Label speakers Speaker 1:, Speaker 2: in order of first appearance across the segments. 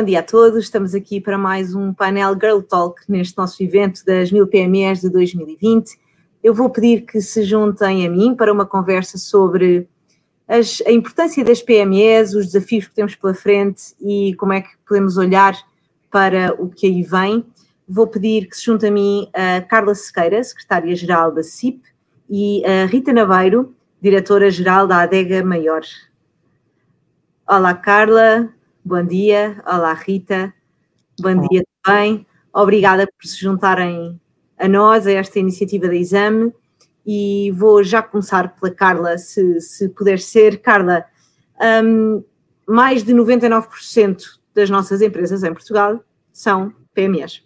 Speaker 1: Bom dia a todos, estamos aqui para mais um painel Girl Talk neste nosso evento das 1000 PMEs de 2020. Eu vou pedir que se juntem a mim para uma conversa sobre as, a importância das PMEs, os desafios que temos pela frente e como é que podemos olhar para o que aí vem. Vou pedir que se junte a mim a Carla Sequeira, secretária-geral da CIP, e a Rita Naveiro, diretora-geral da Adega Maior. Olá, Carla. Bom dia. Olá, Rita. Bom Olá. dia também. Obrigada por se juntarem a nós, a esta iniciativa da Exame. E vou já começar pela Carla, se, se puder ser. Carla, um, mais de 99% das nossas empresas em Portugal são PMEs.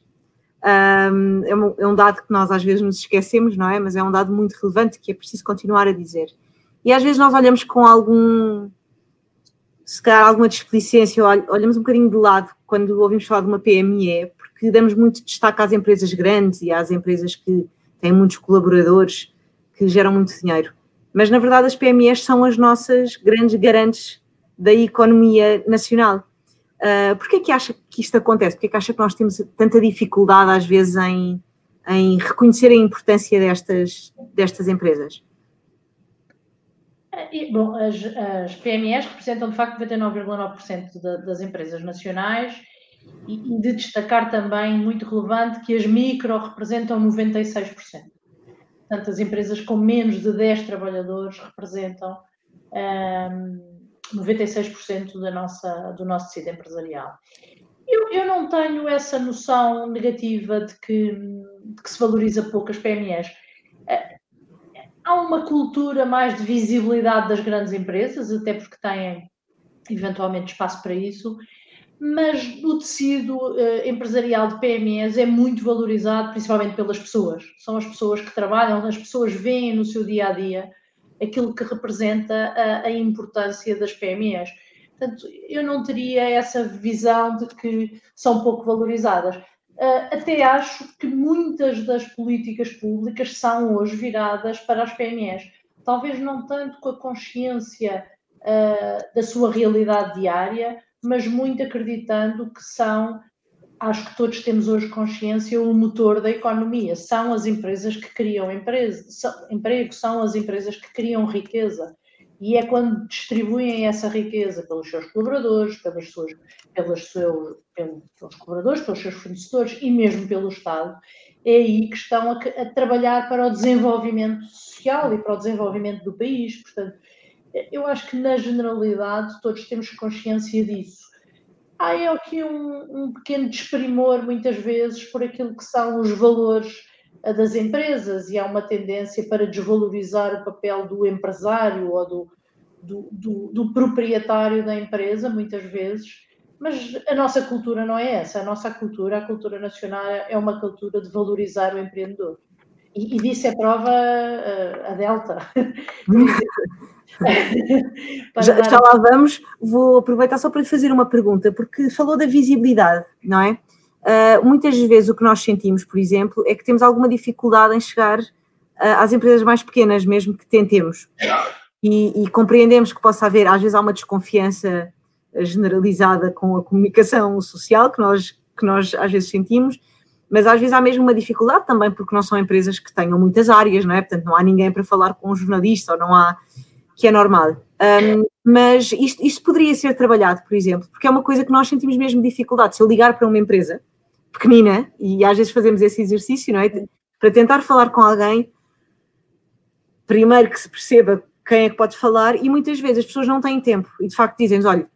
Speaker 1: Um, é, um, é um dado que nós às vezes nos esquecemos, não é? Mas é um dado muito relevante que é preciso continuar a dizer. E às vezes nós olhamos com algum se calhar alguma displicência, olhamos um bocadinho de lado quando ouvimos falar de uma PME, porque damos muito destaque às empresas grandes e às empresas que têm muitos colaboradores que geram muito dinheiro. Mas, na verdade, as PMEs são as nossas grandes garantes da economia nacional. Uh, Porquê é que acha que isto acontece? Porquê é que acha que nós temos tanta dificuldade, às vezes, em, em reconhecer a importância destas, destas empresas?
Speaker 2: E, bom, as, as, PMEs representam de facto 99,9% das empresas nacionais e, e, de destacar também, muito relevante, que as micro representam 96%. Portanto, as empresas com menos de 10 trabalhadores representam um, 96% da nossa, do nosso tecido empresarial. Eu, eu, não tenho essa noção negativa de que, de que se valoriza pouco as PMEs há uma cultura mais de visibilidade das grandes empresas, até porque têm eventualmente espaço para isso, mas o tecido uh, empresarial de PMEs é muito valorizado, principalmente pelas pessoas. São as pessoas que trabalham, as pessoas veem no seu dia a dia aquilo que representa a, a importância das PMEs. Portanto, eu não teria essa visão de que são pouco valorizadas. Uh, até acho que muitas das políticas públicas são hoje viradas para as PMEs. Talvez não tanto com a consciência uh, da sua realidade diária, mas muito acreditando que são, acho que todos temos hoje consciência, o motor da economia. São as empresas que criam são, emprego, são as empresas que criam riqueza e é quando distribuem essa riqueza pelos seus colaboradores, pelas suas, pelas seus, pelos colaboradores, pelos seus fornecedores e mesmo pelo Estado, é aí que estão a, a, trabalhar para o desenvolvimento social e para o desenvolvimento do país. Portanto, eu acho que na generalidade todos temos consciência disso. Há aqui um, um pequeno desprimor, muitas vezes, por aquilo que são os valores das empresas e há uma tendência para desvalorizar o papel do empresário ou do, do, do, do, proprietário da empresa, muitas vezes, mas a nossa cultura não é essa. A nossa cultura, a cultura nacional, é uma cultura de valorizar o empreendedor. E, e disso é prova a, a Delta.
Speaker 1: já, já lá vamos, vou aproveitar só para lhe fazer uma pergunta, porque falou da visibilidade, não é? Uh, muitas vezes o que nós sentimos, por exemplo, é que temos alguma dificuldade em chegar uh, às empresas mais pequenas, mesmo que tentemos. E, e, compreendemos que possa haver, às vezes há uma desconfiança generalizada com a comunicação social que nós, que nós às vezes sentimos, mas às vezes há mesmo uma dificuldade também porque não são empresas que tenham muitas áreas, não é? Portanto, não há ninguém para falar com um jornalista ou não há, que é normal. Um, mas isto, isto poderia ser trabalhado, por exemplo, porque é uma coisa que nós sentimos mesmo dificuldade. Se eu ligar para uma empresa pequenina, e às vezes fazemos esse exercício, não é? Para tentar falar com alguém, primeiro que se perceba quem é que pode falar, e muitas vezes as pessoas não têm tempo, e de facto dizem olha,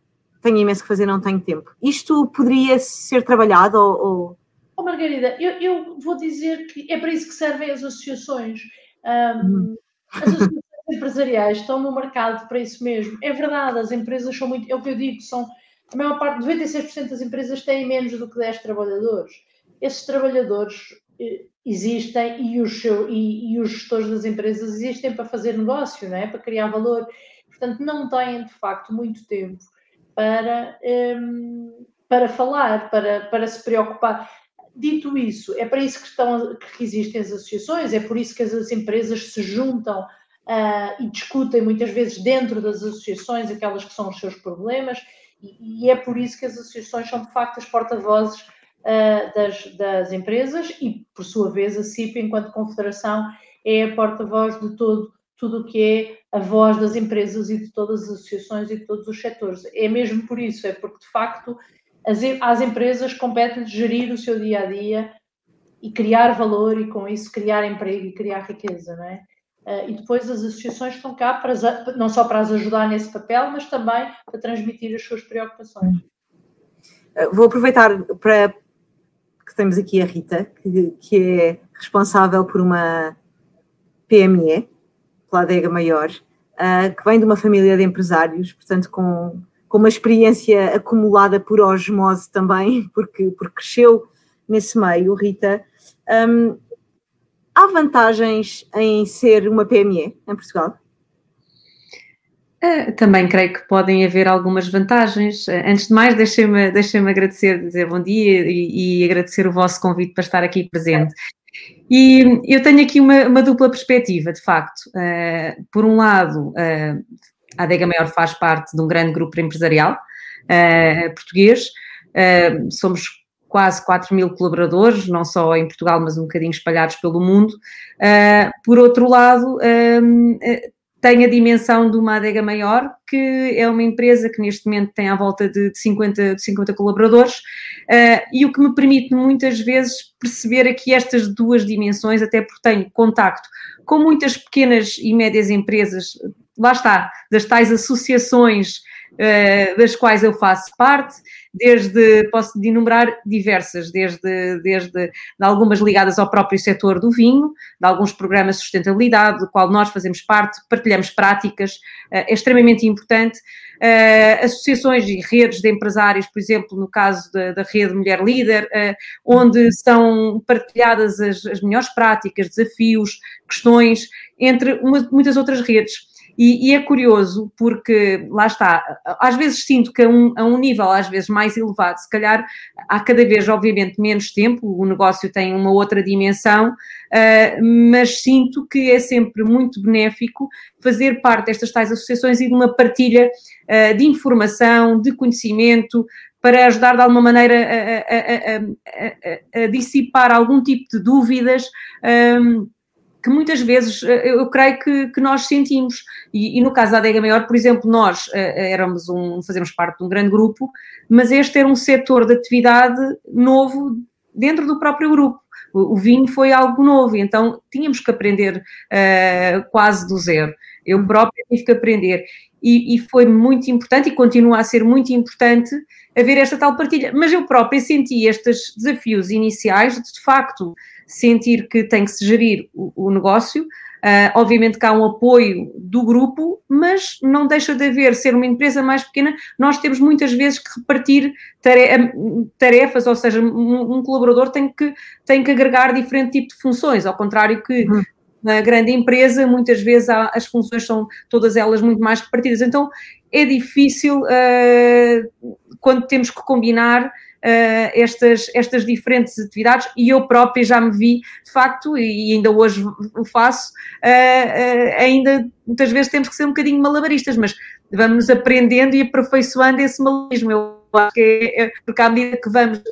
Speaker 1: tenho imenso que fazer, não tenho tempo. Isto poderia ser trabalhado ou... ou...
Speaker 2: Oh, Margarida, eu, eu, vou dizer que é para isso que servem as associações. Um, hum. As associações empresariais estão no mercado para isso mesmo. É verdade, as empresas são muito, é o que eu digo, são a maior parte, 96% das empresas têm menos do que 10 trabalhadores. Esses trabalhadores eh, existem e os, seu, e, e os gestores das empresas existem para fazer negócio, não é? para criar valor. Portanto, não têm, de facto, muito tempo para, um, ehm, para falar, para, para se preocupar. Dito isso, é para isso que, estão, que existem as associações, é por isso que as empresas se juntam uh, e discutem muitas vezes dentro das associações aquelas que são os seus problemas E, é por isso que as associações são, de facto, as porta-vozes uh, das, das empresas e, por sua vez, a CIP, enquanto confederação, é a porta-voz de todo tudo o que é a voz das empresas e de todas as associações e de todos os setores. É mesmo por isso, é porque, de facto, as, as empresas competem de gerir o seu dia a dia e criar valor e, com isso, criar emprego e criar riqueza, não é? Uh, e depois as associações estão cá para, não só para as ajudar nesse papel, mas também para transmitir as suas preocupações.
Speaker 1: Uh, vou aproveitar para que temos aqui a Rita, que, que é responsável por uma PME, pela adega maior, uh, que vem de uma família de empresários, portanto com, com uma experiência acumulada por osmose também, porque, porque cresceu nesse meio, Rita. Um, há vantagens em ser uma PME em Portugal?
Speaker 3: Uh, também creio que podem haver algumas vantagens. Uh, antes de mais, deixem-me deixem agradecer, dizer bom dia e, e, agradecer o vosso convite para estar aqui presente. E eu tenho aqui uma, uma dupla perspectiva, de facto. Uh, por um lado, a Adega Maior faz parte de um grande grupo empresarial português. somos quase 4 mil colaboradores, não só em Portugal, mas um bocadinho espalhados pelo mundo. Uh, por outro lado, um, tem a dimensão de uma adega maior, que é uma empresa que neste momento tem à volta de 50, de 50 colaboradores, uh, e o que me permite muitas vezes perceber aqui estas duas dimensões, até porque tenho contacto com muitas pequenas e médias empresas, lá está, das tais associações uh, das quais eu faço parte, desde, posso enumerar diversas, desde, desde algumas ligadas ao próprio setor do vinho, de alguns programas de sustentabilidade, do qual nós fazemos parte, partilhamos práticas, é extremamente importante. Uh, associações e redes de empresários, por exemplo, no caso da, da rede Mulher Líder, uh, onde são partilhadas as, as melhores práticas, desafios, questões, entre uma, muitas outras redes. E, e, é curioso porque, lá está, às vezes sinto que a um, a um nível às vezes mais elevado, se calhar há cada vez, obviamente, menos tempo, o negócio tem uma outra dimensão, uh, mas sinto que é sempre muito benéfico fazer parte destas tais associações e de uma partilha uh, de informação, de conhecimento, para ajudar de alguma maneira a, a, a, dissipar algum tipo de dúvidas. Um, que muitas vezes eh, eu creio que, que nós sentimos. E, e, no caso da Adega Maior, por exemplo, nós uh, éramos um, fazemos parte de um grande grupo, mas este era um setor de atividade novo dentro do próprio grupo. O, o vinho foi algo novo, então tínhamos que aprender uh, quase do zero. Eu própria tive que aprender. E, e, foi muito importante e continua a ser muito importante haver esta tal partilha. Mas eu própria senti estes desafios iniciais de, facto, sentir que tem que se gerir o, o negócio. Uh, obviamente que há um apoio do grupo, mas não deixa de haver, ser uma empresa mais pequena, nós temos muitas vezes que repartir tarefas, ou seja, um, um colaborador tem que, tem que agregar diferente tipo de funções, ao contrário que uhum. Na grande empresa, muitas vezes há, as funções são todas elas muito mais repartidas. Então é difícil uh, quando temos que combinar uh, estas, estas diferentes atividades e eu própria já me vi, de facto, e ainda hoje o faço, uh, ainda muitas vezes temos que ser um bocadinho malabaristas, mas vamos aprendendo e aperfeiçoando esse malabarismo. Eu acho que é, é porque à medida que vamos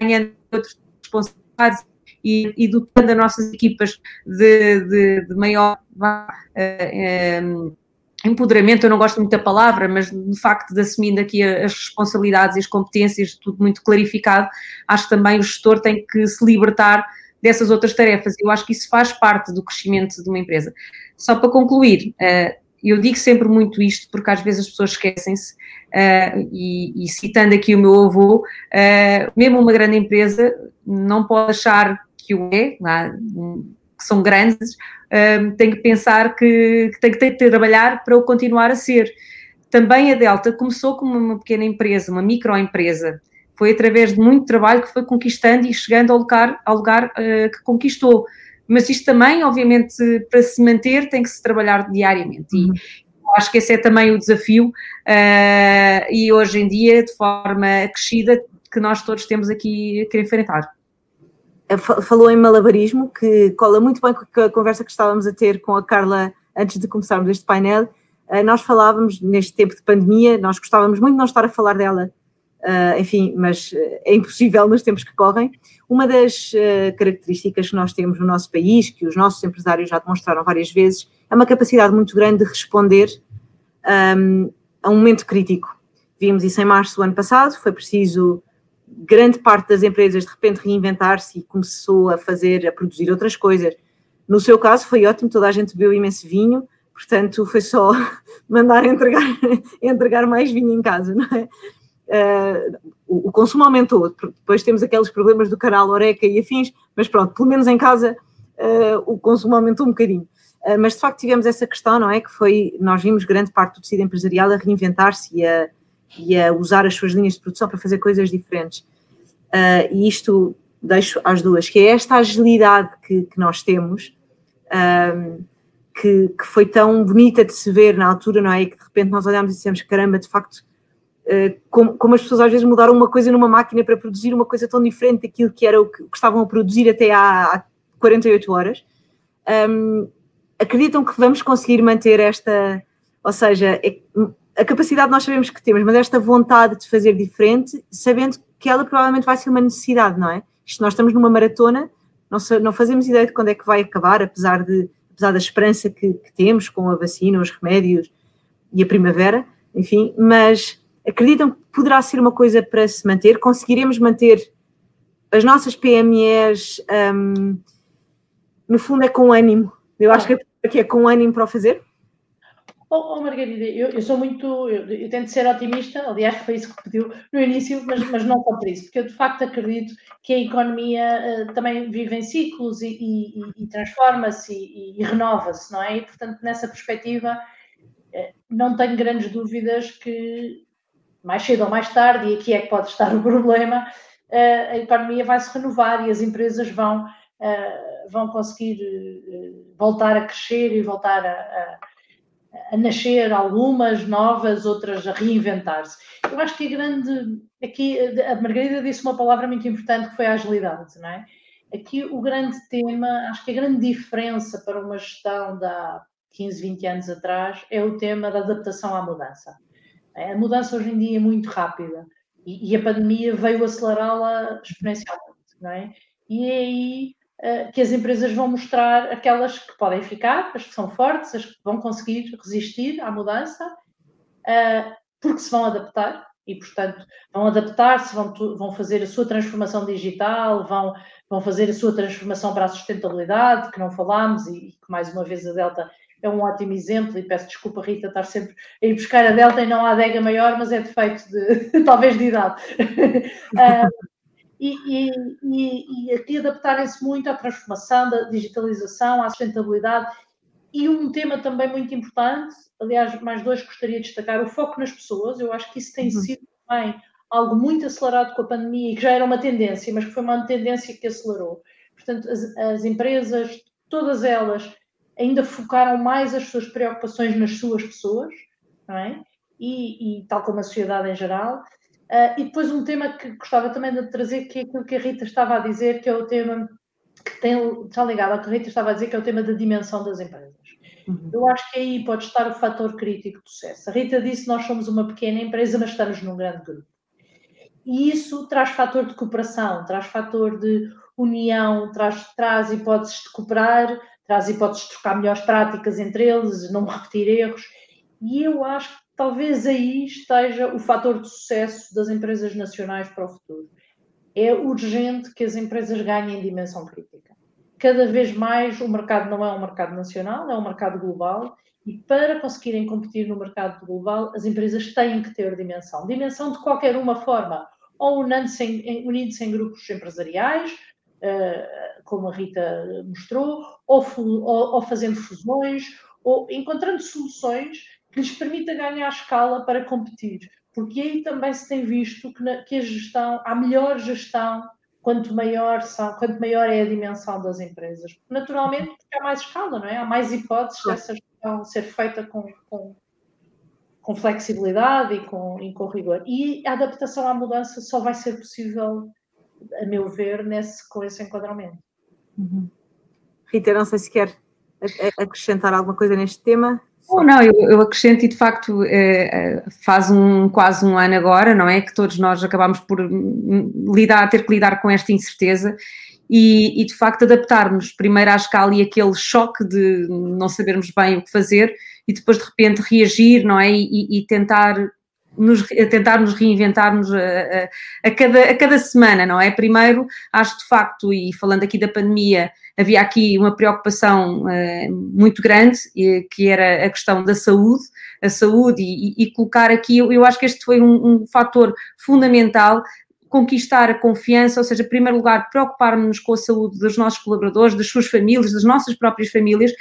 Speaker 3: ganhando outros responsabilidades e, e dotando as nossas equipas de, de, de maior uh, empoderamento, eu não gosto muito da palavra, mas de facto de assumindo aqui as responsabilidades e as competências, tudo muito clarificado, acho que também o gestor tem que se libertar dessas outras tarefas. Eu acho que isso faz parte do crescimento de uma empresa. Só para concluir, eh, eu digo sempre muito isto porque às vezes as pessoas esquecem-se, eh, e, citando aqui o meu avô, eh, mesmo uma grande empresa não pode achar que o é, que são grandes, um, tem que pensar que, que tem que ter trabalhar para o continuar a ser. Também a Delta começou como uma pequena empresa, uma microempresa. Foi através de muito trabalho que foi conquistando e chegando ao lugar, ao lugar uh, que conquistou. Mas isto também, obviamente, para se manter, tem que se trabalhar diariamente. E uhum. acho que esse é também o desafio. Uh, e hoje em dia, de forma crescida, que nós todos temos aqui que enfrentar.
Speaker 1: Eh, falou em malabarismo, que cola muito bem com a conversa que estávamos a ter com a Carla antes de começarmos este painel. Uh, nós falávamos neste tempo de pandemia, nós gostávamos muito de não estar a falar dela, uh, enfim, mas é impossível nos tempos que correm. Uma das características que nós temos no nosso país, que os nossos empresários já demonstraram várias vezes, é uma capacidade muito grande de responder um, a um momento crítico. Vimos isso em março do ano passado, foi preciso grande parte das empresas de repente reinventar-se e começou a fazer, a produzir outras coisas. No seu caso foi ótimo, toda a gente bebeu imenso vinho, portanto foi só mandar entregar, entregar mais vinho em casa, não é? Uh, o, o, consumo aumentou, depois temos aqueles problemas do canal Oreca e afins, mas pronto, pelo menos em casa uh, o consumo aumentou um bocadinho. Uh, mas de facto tivemos essa questão, não é? Que foi, nós vimos grande parte do tecido empresarial a reinventar-se e a, e a usar as suas linhas de produção para fazer coisas diferentes. Uh, e isto deixo às duas, que é esta agilidade que, que nós temos, um, que, que, foi tão bonita de se ver na altura, não é? E que de repente nós olhamos e dissemos, caramba, de facto, uh, como, como, as pessoas às vezes mudaram uma coisa numa máquina para produzir uma coisa tão diferente daquilo que era o que, que estavam a produzir até há, há 48 horas. Um, acreditam que vamos conseguir manter esta, ou seja, é, a capacidade nós sabemos que temos, mas esta vontade de fazer diferente, sabendo que ela provavelmente vai ser uma necessidade, não é? Isto nós estamos numa maratona, não, não fazemos ideia de quando é que vai acabar, apesar, de, apesar da esperança que, que temos com a vacina, os remédios e a primavera, enfim, mas acreditam que poderá ser uma coisa para se manter, conseguiremos manter as nossas PMEs, um, no fundo é com ânimo, eu acho que é, é com ânimo para o fazer,
Speaker 2: Oh, oh Margarida, eu, eu, sou muito. Eu, eu, tento ser otimista, aliás, foi isso que pediu no início, mas, mas não só por isso, porque eu de facto acredito que a economia uh, também vive em ciclos e, e, e transforma-se e, e renova-se, não é? E, portanto, nessa perspectiva, uh, não tenho grandes dúvidas que mais cedo ou mais tarde, e aqui é que pode estar o problema, uh, a economia vai se renovar e as empresas vão, vão conseguir voltar a crescer e voltar a, a a nascer algumas novas, outras a reinventar-se. Eu acho que a grande. Aqui, a Margarida disse uma palavra muito importante que foi a agilidade, não é? Aqui o grande tema, acho que a grande diferença para uma gestão de há 15, 20 anos atrás é o tema da adaptação à mudança. A mudança hoje em dia é muito rápida e, a pandemia veio acelerá-la exponencialmente, não é? E é aí que as empresas vão mostrar aquelas que podem ficar, as que são fortes, as que vão conseguir resistir à mudança, eh, porque se vão adaptar e, portanto, vão adaptar-se, vão, vão fazer a sua transformação digital, vão, vão fazer a sua transformação para a sustentabilidade, que não falámos e que, mais uma vez, a Delta é um ótimo exemplo, e peço desculpa, Rita, estar sempre a ir buscar a Delta e não a adega maior, mas é defeito de, talvez, de idade. e, e, e aqui adaptarem-se muito à transformação, da digitalização, à sustentabilidade. E um tema também muito importante, aliás, mais dois gostaria de destacar, o foco nas pessoas. Eu acho que isso tem uhum. sido também algo muito acelerado com a pandemia e que já era uma tendência, mas que foi uma tendência que acelerou. Portanto, as, as empresas, todas elas, ainda focaram mais as suas preocupações nas suas pessoas, não é? E, e, tal como a sociedade em geral, Uh, e depois um tema que gostava também de trazer, que é aquilo que a Rita estava a dizer, que é o tema que tem, está ligado ao que a Rita estava a dizer, que é o tema da dimensão das empresas. Uhum. Eu acho que aí pode estar o fator crítico do sucesso. A Rita disse nós somos uma pequena empresa, mas estamos num grande grupo. E isso traz fator de cooperação, traz fator de união, traz, traz hipóteses de cooperar, traz hipóteses de trocar melhores práticas entre eles, não repetir erros. E eu acho talvez aí esteja o fator de sucesso das empresas nacionais para o futuro. É urgente que as empresas ganhem dimensão crítica. Cada vez mais o mercado não é um mercado nacional, é um mercado global e para conseguirem competir no mercado global, as empresas têm que ter dimensão. Dimensão de qualquer uma forma, ou unindo-se em, unindo em grupos empresariais, eh, como a Rita mostrou, ou, ou, ou fazendo fusões, ou encontrando soluções que lhes permita ganhar escala para competir. Porque aí também se tem visto que, na, que a gestão, há melhor gestão quanto maior, são, quanto maior é a dimensão das empresas. Naturalmente, porque há mais escala, não é? Há mais hipóteses dessa gestão ser feita com, com, com flexibilidade e com, e com rigor. E a adaptação à mudança só vai ser possível, a meu ver, nesse, com esse enquadramento.
Speaker 1: Uhum. Rita, não sei se quer acrescentar alguma coisa neste tema.
Speaker 3: Oh, não, eu, eu, acrescento e de facto é, faz um, quase um ano agora, não é? Que todos nós acabamos por lidar, ter que lidar com esta incerteza e, e de facto adaptarmos primeiro à escala e aquele choque de não sabermos bem o que fazer e depois de repente reagir, não é? E, e tentar nos, tentar nos reinventarmos a, a, a, cada, a cada semana, não é? Primeiro, acho de facto, e falando aqui da pandemia, havia aqui uma preocupação uh, muito grande, que era a questão da saúde, a saúde e, e colocar aqui, eu, eu, acho que este foi um, um fator fundamental conquistar a confiança, ou seja, em primeiro lugar, preocupar-nos com a saúde dos nossos colaboradores, das suas famílias, das nossas próprias famílias,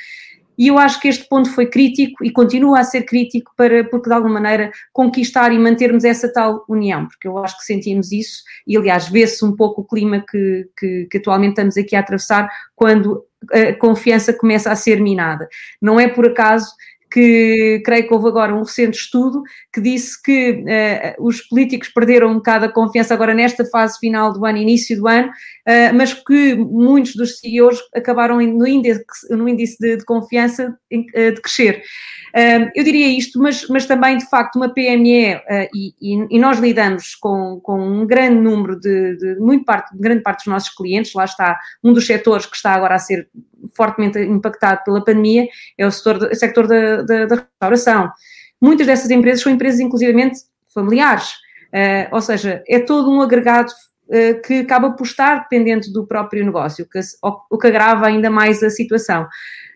Speaker 3: e eu acho que este ponto foi crítico e continua a ser crítico para, porque de alguma maneira, conquistar e mantermos essa tal união, porque eu acho que sentimos isso e, aliás, vê-se um pouco o clima que, que, que atualmente estamos aqui a atravessar quando a confiança começa a ser minada. Não é por acaso que creio que houve agora um recente estudo que disse que uh, os políticos perderam um bocado a confiança agora nesta fase final do ano, início do ano, uh, mas que muitos dos CEOs acabaram no índice, no índice de, de confiança uh, de crescer. eu diria isto, mas, mas também, de facto, uma PME, e, e, nós lidamos com, com um grande número de, de muito parte, grande parte dos nossos clientes, lá está um dos setores que está agora a ser fortemente impactado pela pandemia é o setor, o sector da, da, da restauração. Muitas dessas empresas são empresas, inclusivamente, familiares, uh, ou seja, é todo um agregado uh, que acaba por estar dependente do próprio negócio, que, o que agrava ainda mais a situação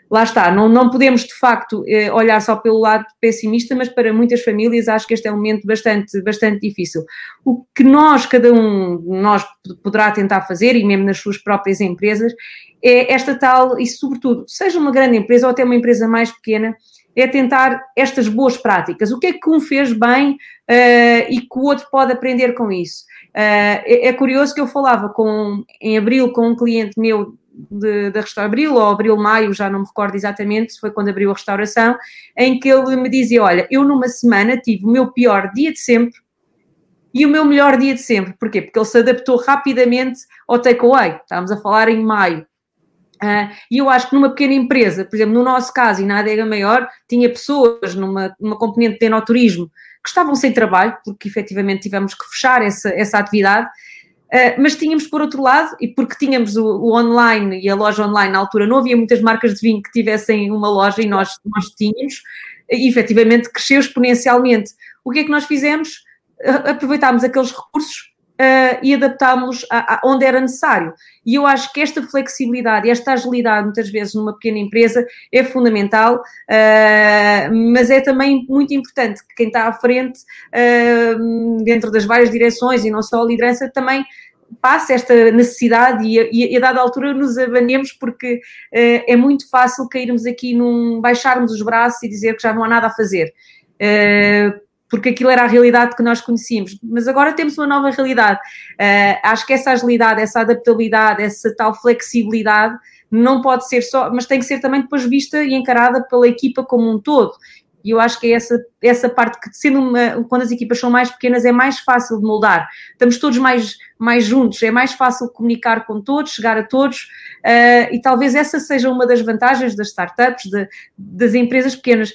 Speaker 3: lá está, não, não podemos de facto eh, olhar só pelo lado pessimista, mas para muitas famílias acho que este é um momento bastante, bastante difícil. O que nós, cada um nós poderá tentar fazer, e mesmo nas suas próprias empresas, é esta tal, e sobretudo, seja uma grande empresa ou até uma empresa mais pequena, é tentar estas boas práticas. O que é que um fez bem uh, e que o outro pode aprender com isso? Uh, é, é, curioso que eu falava com, em abril com um cliente meu de, de abril ou abril-maio, já não me recordo exatamente, foi quando abriu a restauração, em que ele me dizia: Olha, eu numa semana tive o meu pior dia de sempre e o meu melhor dia de sempre. Porquê? Porque ele se adaptou rapidamente ao takeaway. Estávamos a falar em maio. Uh, e eu acho que numa pequena empresa, por exemplo, no nosso caso e na adega maior, tinha pessoas numa, numa componente de enoturismo que estavam sem trabalho, porque efetivamente tivemos que fechar essa, essa atividade, Uh, mas tínhamos, por outro lado, e porque tínhamos o, o, online e a loja online na altura, não havia muitas marcas de vinho que tivessem uma loja e nós, nós tínhamos, e efetivamente cresceu exponencialmente. O que é que nós fizemos? Uh, aproveitámos aqueles recursos uh, e adaptámos-los onde era necessário. E eu acho que esta flexibilidade, esta agilidade, muitas vezes numa pequena empresa, é fundamental, uh, mas é também muito importante que quem está à frente, uh, dentro das várias direções e não só a liderança, também passe esta necessidade e, e, e a dada altura nos abanemos porque uh, é muito fácil cairmos aqui num baixarmos os braços e dizer que já não há nada a fazer. Uh, porque aquilo era a realidade que nós conhecíamos, mas agora temos uma nova realidade. Uh, acho que essa agilidade, essa adaptabilidade, essa tal flexibilidade não pode ser só, mas tem que ser também depois vista e encarada pela equipa como um todo. E eu acho que é essa, essa parte que, sendo uma, quando as equipas são mais pequenas, é mais fácil de moldar. Estamos todos mais, mais juntos, é mais fácil comunicar com todos, chegar a todos, uh, e talvez essa seja uma das vantagens das startups, de, das empresas pequenas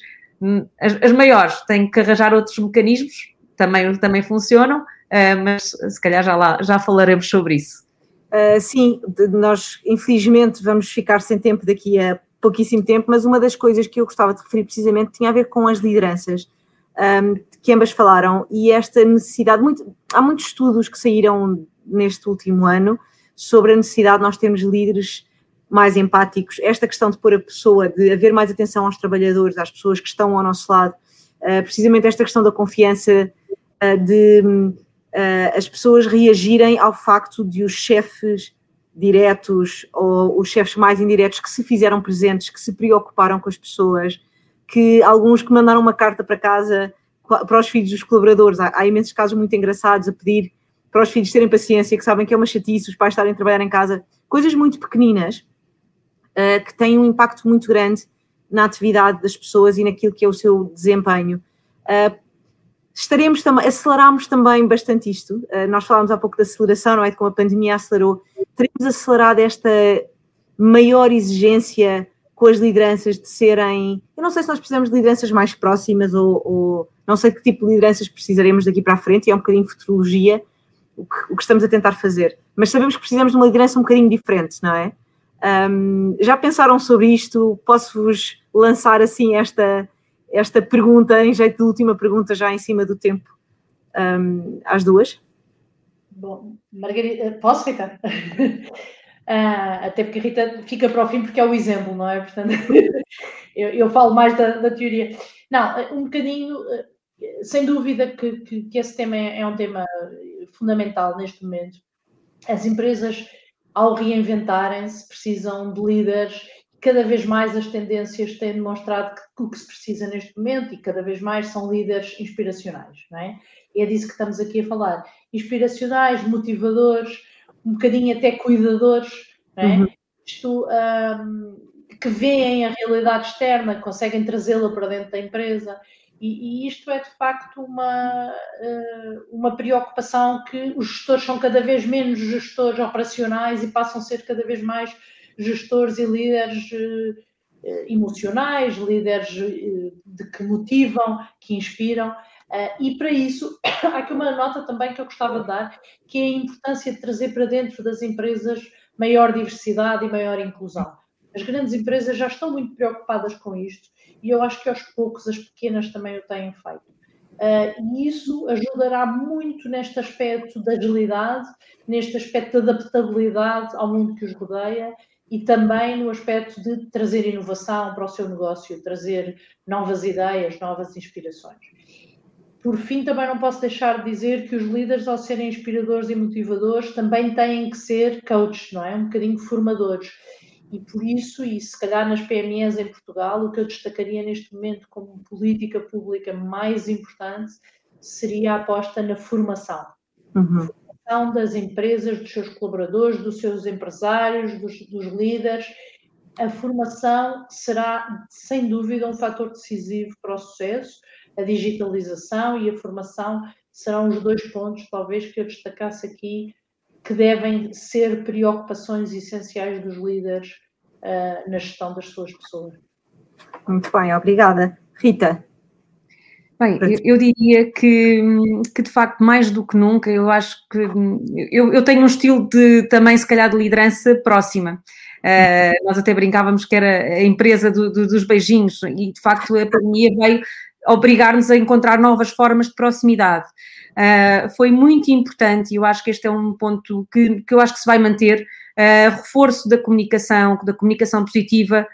Speaker 3: as, as maiores têm que arranjar outros mecanismos, também, também funcionam, uh, mas se calhar já, lá, já falaremos sobre isso.
Speaker 1: Uh, sim, nós infelizmente vamos ficar sem tempo daqui a pouquíssimo tempo, mas uma das coisas que eu gostava de referir precisamente tinha a ver com as lideranças, um, que ambas falaram, e esta necessidade, muito, há muitos estudos que saíram neste último ano sobre a necessidade de nós termos líderes mais empáticos, esta questão de pôr a pessoa, de haver mais atenção aos trabalhadores, às pessoas que estão ao nosso lado, uh, precisamente esta questão da confiança, uh, de uh, as pessoas reagirem ao facto de os chefes diretos ou os chefes mais indiretos que se fizeram presentes, que se preocuparam com as pessoas, que alguns que mandaram uma carta para casa para os filhos dos colaboradores, há, há imensos casos muito engraçados a pedir para os filhos terem paciência, que sabem que é uma chatice, os pais estarem a trabalhar em casa, coisas muito pequeninas, uh, que tem um impacto muito grande na atividade das pessoas e naquilo que é o seu desempenho. Uh, estaremos também, aceleramos também bastante isto. Uh, nós falámos há pouco da aceleração, não é? Como a pandemia acelerou. Teremos acelerado esta maior exigência com as lideranças de serem. Eu não sei se nós precisamos de lideranças mais próximas ou, ou não sei que tipo de lideranças precisaremos daqui para a frente, e é um bocadinho futurologia o que, o que, estamos a tentar fazer. Mas sabemos que precisamos de uma liderança um bocadinho diferente, não é? Um, já pensaram sobre isto? Posso-vos lançar assim esta, esta pergunta, em jeito de última pergunta, já em cima do tempo, um, às duas?
Speaker 2: Bom, Margarida, posso, Rita? Uh, até porque a Rita fica para o fim porque é o exemplo, não é? Portanto, eu, eu, falo mais da, da, teoria. Não, um bocadinho, sem dúvida que, que, que esse tema é, é, um tema fundamental neste momento. As empresas, ao reinventarem-se, precisam de líderes. Cada vez mais as tendências têm demonstrado que o que se precisa neste momento e cada vez mais são líderes inspiracionais, não é? E é disso que estamos aqui a falar. Inspiracionais, motivadores, um bocadinho até cuidadores, não é? Uhum. Isto, um, que veem a realidade externa, conseguem trazê-la para dentro da empresa. E, e, isto é de facto uma, uh, uma preocupação que os gestores são cada vez menos gestores operacionais e passam a ser cada vez mais gestores e líderes uh, emocionais, líderes de que motivam, que inspiram. E para isso, há aqui uma nota também que eu gostava de dar, que é a importância de trazer para dentro das empresas maior diversidade e maior inclusão. As grandes empresas já estão muito preocupadas com isto e eu acho que aos poucos as pequenas também o têm feito. Uh, e isso ajudará muito neste aspecto da agilidade, neste aspecto da adaptabilidade ao mundo que os rodeia e também no aspecto de trazer inovação para o seu negócio, trazer novas ideias, novas inspirações. Por fim, também não posso deixar de dizer que os líderes, ao serem inspiradores e motivadores, também têm que ser coaches, não é? Um bocadinho formadores. E por isso, e se calhar nas PMEs em Portugal, o que eu destacaria neste momento como política pública mais importante seria a aposta na formação. Uhum. Formação das empresas, dos seus colaboradores, dos seus empresários, dos, dos líderes. A formação será, sem dúvida, um fator decisivo para o sucesso a digitalização e a formação serão os dois pontos, talvez, que eu destacasse aqui, que devem ser preocupações essenciais dos líderes uh, na gestão das suas pessoas.
Speaker 1: Muito bem, obrigada. Rita.
Speaker 3: Bem, eu, eu, diria que, que de facto, mais do que nunca, eu acho que eu, eu tenho um estilo de também, se calhar, de liderança próxima. Uh, nós até brincávamos que era a empresa do, do, dos beijinhos, e de facto a pandemia veio obrigar-nos a encontrar novas formas de proximidade. Uh, foi muito importante e eu acho que este é um ponto que, que eu acho que se vai manter, uh, reforço da comunicação, da comunicação positiva,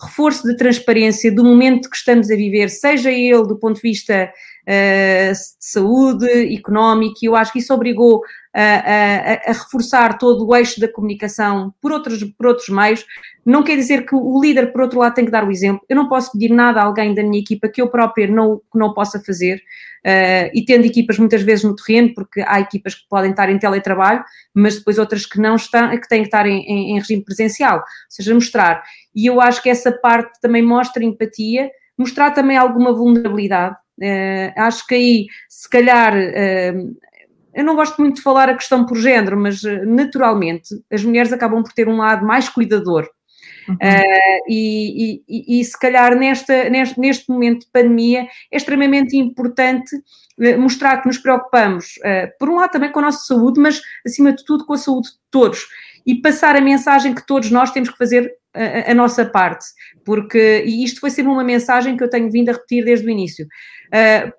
Speaker 3: reforço da transparência do momento que estamos a viver, seja ele do ponto de vista uh, de saúde, económico, eu acho que isso obrigou a, a, reforçar todo o eixo da comunicação por outros, por outros meios, não quer dizer que o líder, por outro lado, tem que dar o exemplo. Eu não posso pedir nada a alguém da minha equipa que eu própria não, não possa fazer. Uh, e tendo equipas muitas vezes no terreno, porque há equipas que podem estar em teletrabalho, mas depois outras que não estão, que têm que estar em, em, em regime presencial. Ou seja, mostrar. E eu acho que essa parte também mostra empatia, mostrar também alguma vulnerabilidade. Uh, acho que aí, se calhar, uh, eu não gosto muito de falar a questão por género, mas naturalmente as mulheres acabam por ter um lado mais cuidador. Uhum. Uh, e, e, e, se calhar nesta, neste, neste momento de pandemia é extremamente importante uh, mostrar que nos preocupamos, uh, por um lado também com a nossa saúde, mas acima de tudo com a saúde de todos e passar a mensagem que todos nós temos que fazer a, a nossa parte, porque, e isto foi sempre uma mensagem que eu tenho vindo a repetir desde o início.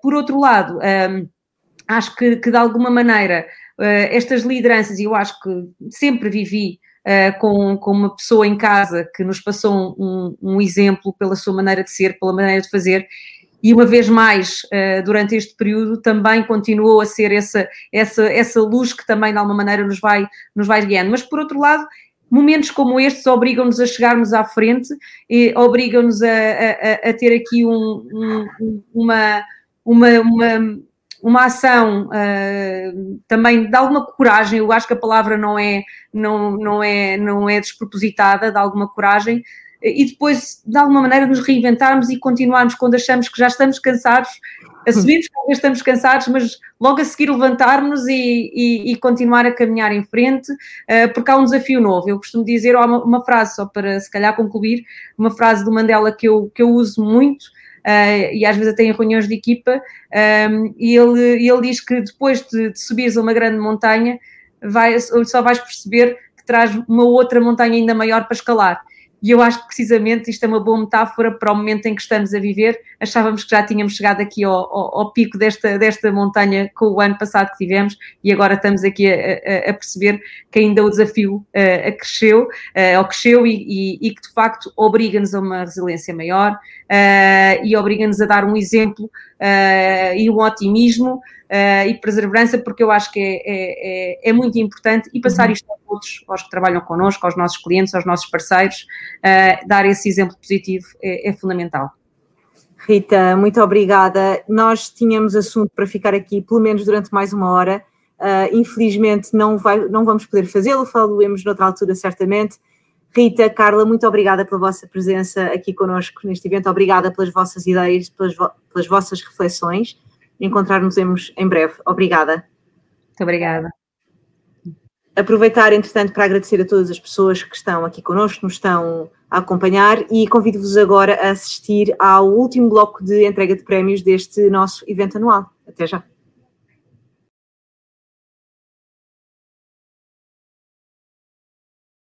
Speaker 3: por outro lado, um, acho que, que, de alguma maneira estas lideranças, e eu acho que sempre vivi uh, com, com uma pessoa em casa que nos passou um, um, exemplo pela sua maneira de ser, pela maneira de fazer, e uma vez mais, uh, durante este período, também continuou a ser essa, essa, essa luz que também, de alguma maneira, nos vai, nos vai guiando. Mas, por outro lado, momentos como estes obrigam-nos a chegarmos à frente e obrigam-nos a, a, a, ter aqui um, um, uma, uma, uma uma ação uh, também de alguma coragem, eu acho que a palavra não é, não, não é, não é despropositada, de alguma coragem, e depois, de alguma maneira, nos reinventarmos e continuarmos quando achamos que já estamos cansados, assumimos que talvez estamos cansados, mas logo a seguir levantarmos e, e, e, continuar a caminhar em frente, uh, porque há um desafio novo. Eu costumo dizer, uma, uma, frase, só para se calhar concluir, uma frase do Mandela que eu, que eu uso muito, uh, e às vezes até em reuniões de equipa, um, ehm, e ele, ele diz que depois de, de subires uma grande montanha, vai, só vais perceber que traz uma outra montanha ainda maior para escalar. E eu acho que precisamente isto é uma boa metáfora para o momento em que estamos a viver. Achávamos que já tínhamos chegado aqui ao, ao, ao pico desta, desta montanha com o ano passado que tivemos e agora estamos aqui a, a, a perceber que ainda o desafio uh, cresceu, uh, cresceu e, e, e, que de facto obriga-nos a uma resiliência maior uh, e obriga-nos a dar um exemplo uh, e um otimismo uh, e perseverança, porque eu acho que é, é, é, é muito importante e passar uhum. isto a todos, aos que trabalham connosco, aos nossos clientes, aos nossos parceiros, uh, dar esse exemplo positivo é, é fundamental.
Speaker 1: Rita, muito obrigada. Nós tínhamos assunto para ficar aqui pelo menos durante mais uma hora. Uh, infelizmente não, vai, não vamos poder fazê-lo, falamos noutra altura certamente. Rita, Carla, muito obrigada pela vossa presença aqui connosco neste evento, obrigada pelas vossas ideias, pelas, vo pelas vossas reflexões encontrarmos em breve. Obrigada.
Speaker 3: Muito obrigada.
Speaker 1: Aproveitar, entretanto, para agradecer a todas as pessoas que estão aqui connosco, nos estão a acompanhar e convido-vos agora a assistir ao último bloco de entrega de prémios deste nosso evento anual. Até já.